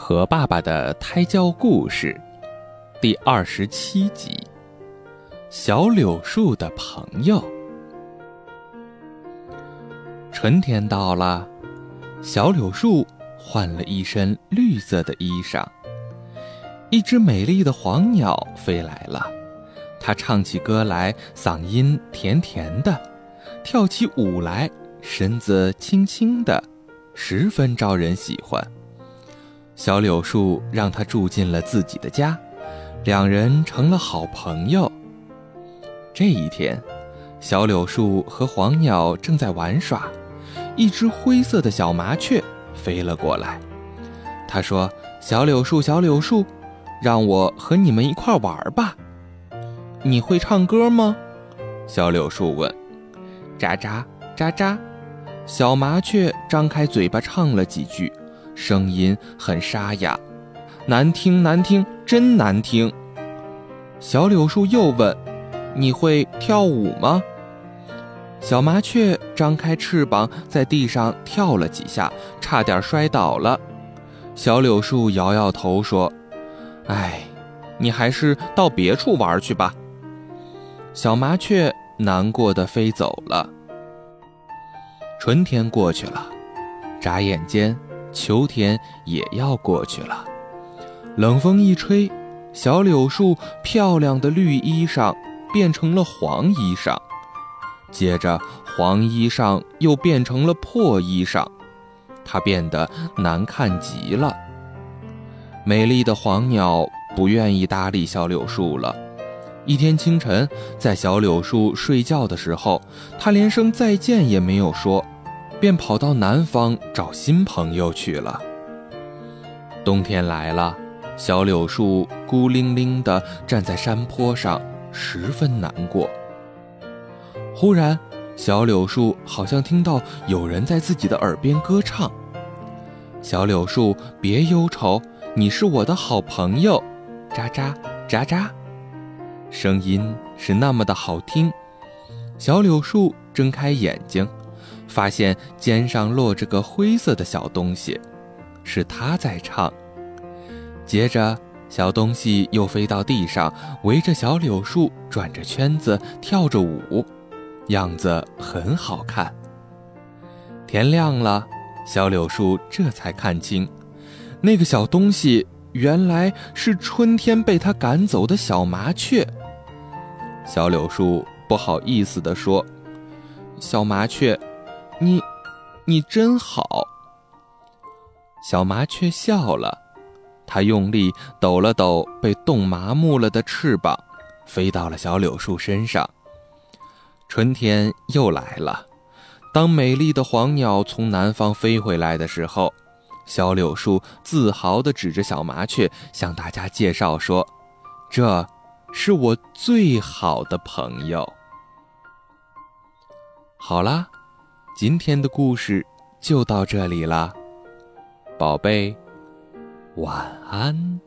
和爸爸的胎教故事，第二十七集。小柳树的朋友。春天到了，小柳树换了一身绿色的衣裳。一只美丽的黄鸟飞来了，它唱起歌来，嗓音甜甜的，跳起舞来，身子轻轻的，十分招人喜欢。小柳树让他住进了自己的家，两人成了好朋友。这一天，小柳树和黄鸟正在玩耍，一只灰色的小麻雀飞了过来。他说：“小柳树，小柳树，让我和你们一块玩吧。你会唱歌吗？”小柳树问。喳喳喳喳，小麻雀张开嘴巴唱了几句。声音很沙哑，难听难听，真难听。小柳树又问：“你会跳舞吗？”小麻雀张开翅膀，在地上跳了几下，差点摔倒了。小柳树摇摇头说：“哎，你还是到别处玩去吧。”小麻雀难过的飞走了。春天过去了，眨眼间。秋天也要过去了，冷风一吹，小柳树漂亮的绿衣裳变成了黄衣裳，接着黄衣裳又变成了破衣裳，它变得难看极了。美丽的黄鸟不愿意搭理小柳树了。一天清晨，在小柳树睡觉的时候，它连声再见也没有说。便跑到南方找新朋友去了。冬天来了，小柳树孤零零地站在山坡上，十分难过。忽然，小柳树好像听到有人在自己的耳边歌唱：“小柳树，别忧愁，你是我的好朋友。”喳喳喳喳，声音是那么的好听。小柳树睁开眼睛。发现肩上落着个灰色的小东西，是他在唱。接着，小东西又飞到地上，围着小柳树转着圈子，跳着舞，样子很好看。天亮了，小柳树这才看清，那个小东西原来是春天被他赶走的小麻雀。小柳树不好意思地说：“小麻雀。”你，你真好。小麻雀笑了，它用力抖了抖被冻麻木了的翅膀，飞到了小柳树身上。春天又来了，当美丽的黄鸟从南方飞回来的时候，小柳树自豪地指着小麻雀，向大家介绍说：“这是我最好的朋友。”好啦。今天的故事就到这里了，宝贝，晚安。